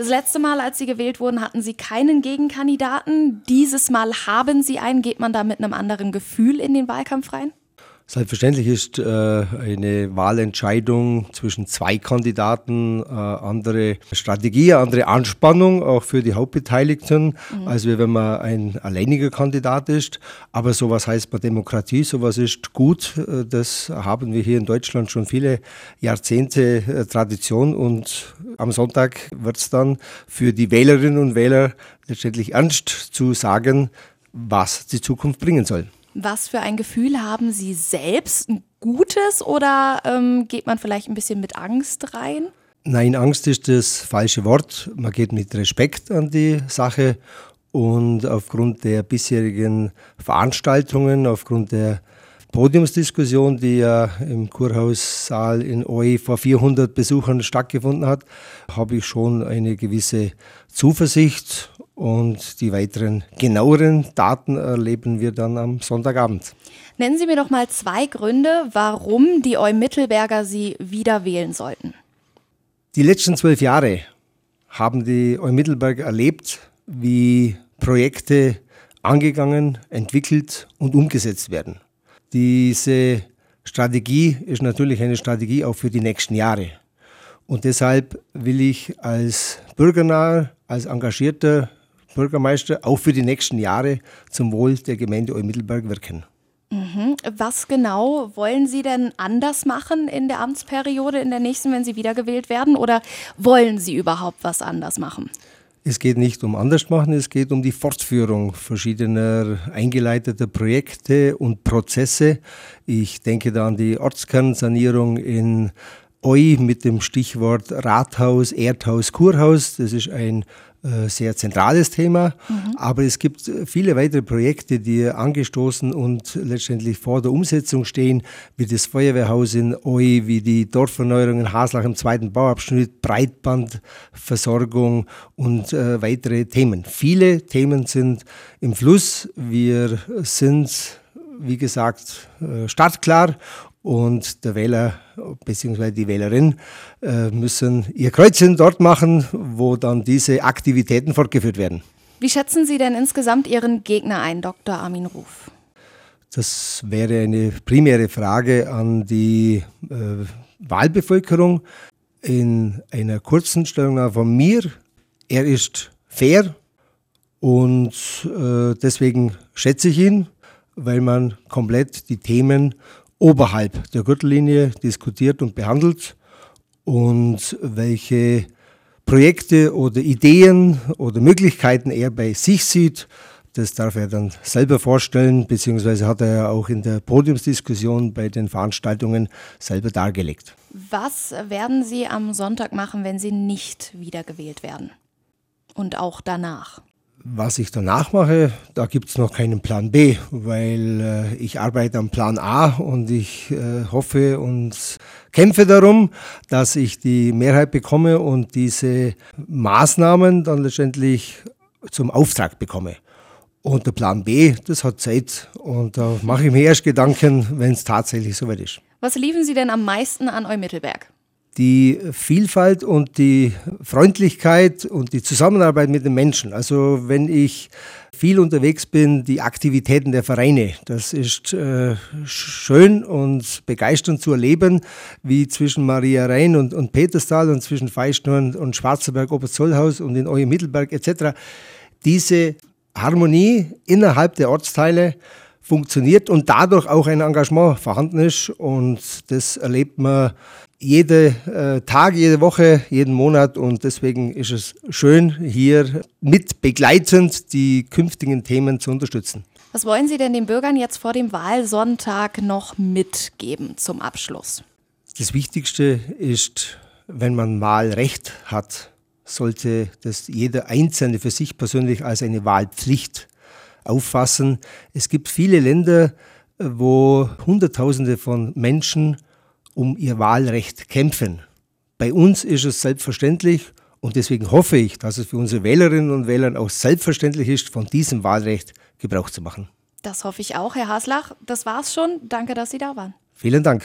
Das letzte Mal, als Sie gewählt wurden, hatten Sie keinen Gegenkandidaten. Dieses Mal haben Sie einen. Geht man da mit einem anderen Gefühl in den Wahlkampf rein? Selbstverständlich ist äh, eine Wahlentscheidung zwischen zwei Kandidaten äh, andere Strategie, andere Anspannung auch für die Hauptbeteiligten, mhm. als wenn man ein alleiniger Kandidat ist. Aber sowas heißt bei Demokratie, sowas ist gut. Äh, das haben wir hier in Deutschland schon viele Jahrzehnte Tradition und am Sonntag wird es dann für die Wählerinnen und Wähler letztendlich ernst zu sagen, was die Zukunft bringen soll. Was für ein Gefühl haben Sie selbst? Ein gutes oder ähm, geht man vielleicht ein bisschen mit Angst rein? Nein, Angst ist das falsche Wort. Man geht mit Respekt an die Sache und aufgrund der bisherigen Veranstaltungen, aufgrund der Podiumsdiskussion, die ja im Kurhaussaal in OE vor 400 Besuchern stattgefunden hat, habe ich schon eine gewisse Zuversicht und die weiteren genaueren Daten erleben wir dann am Sonntagabend. Nennen Sie mir doch mal zwei Gründe, warum die Eu-Mittelberger Sie wieder wählen sollten. Die letzten zwölf Jahre haben die Eu-Mittelberger erlebt, wie Projekte angegangen, entwickelt und umgesetzt werden. Diese Strategie ist natürlich eine Strategie auch für die nächsten Jahre. Und deshalb will ich als bürgernaher, als engagierter Bürgermeister auch für die nächsten Jahre zum Wohl der Gemeinde Eumittelberg wirken. Mhm. Was genau wollen Sie denn anders machen in der Amtsperiode, in der nächsten, wenn Sie wiedergewählt werden? Oder wollen Sie überhaupt was anders machen? Es geht nicht um anders machen, es geht um die Fortführung verschiedener eingeleiteter Projekte und Prozesse. Ich denke da an die Ortskernsanierung in Eu mit dem Stichwort Rathaus, Erdhaus, Kurhaus. Das ist ein sehr zentrales Thema. Mhm. Aber es gibt viele weitere Projekte, die angestoßen und letztendlich vor der Umsetzung stehen, wie das Feuerwehrhaus in Oi, wie die Dorferneuerung in Haslach im zweiten Bauabschnitt, Breitbandversorgung und äh, weitere Themen. Viele Themen sind im Fluss. Wir sind wie gesagt, äh, startklar und der Wähler bzw. die Wählerin äh, müssen ihr Kreuzchen dort machen, wo dann diese Aktivitäten fortgeführt werden. Wie schätzen Sie denn insgesamt Ihren Gegner ein, Dr. Armin Ruf? Das wäre eine primäre Frage an die äh, Wahlbevölkerung. In einer kurzen Stellungnahme von mir, er ist fair und äh, deswegen schätze ich ihn, weil man komplett die Themen oberhalb der Gürtellinie diskutiert und behandelt und welche Projekte oder Ideen oder Möglichkeiten er bei sich sieht, das darf er dann selber vorstellen, beziehungsweise hat er ja auch in der Podiumsdiskussion bei den Veranstaltungen selber dargelegt. Was werden Sie am Sonntag machen, wenn Sie nicht wiedergewählt werden? Und auch danach? Was ich danach mache, da gibt es noch keinen Plan B, weil äh, ich arbeite am Plan A und ich äh, hoffe und kämpfe darum, dass ich die Mehrheit bekomme und diese Maßnahmen dann letztendlich zum Auftrag bekomme. Und der Plan B, das hat Zeit und da mache ich mir erst Gedanken, wenn es tatsächlich soweit ist. Was lieben Sie denn am meisten an Eumittelberg? Die Vielfalt und die Freundlichkeit und die Zusammenarbeit mit den Menschen. Also wenn ich viel unterwegs bin, die Aktivitäten der Vereine, das ist äh, schön und begeisternd zu erleben, wie zwischen Maria Rhein und, und Peterstal und zwischen Feischnurn und Schwarzenberg, Oberzollhaus und in Oje Mittelberg etc. Diese Harmonie innerhalb der Ortsteile funktioniert und dadurch auch ein Engagement vorhanden ist. Und das erlebt man jede äh, Tag, jede Woche, jeden Monat. Und deswegen ist es schön, hier mit begleitend die künftigen Themen zu unterstützen. Was wollen Sie denn den Bürgern jetzt vor dem Wahlsonntag noch mitgeben zum Abschluss? Das Wichtigste ist, wenn man Wahlrecht hat, sollte das jeder Einzelne für sich persönlich als eine Wahlpflicht auffassen. Es gibt viele Länder, wo Hunderttausende von Menschen um ihr Wahlrecht kämpfen. Bei uns ist es selbstverständlich und deswegen hoffe ich, dass es für unsere Wählerinnen und Wähler auch selbstverständlich ist, von diesem Wahlrecht Gebrauch zu machen. Das hoffe ich auch, Herr Haslach. Das war's schon. Danke, dass Sie da waren. Vielen Dank.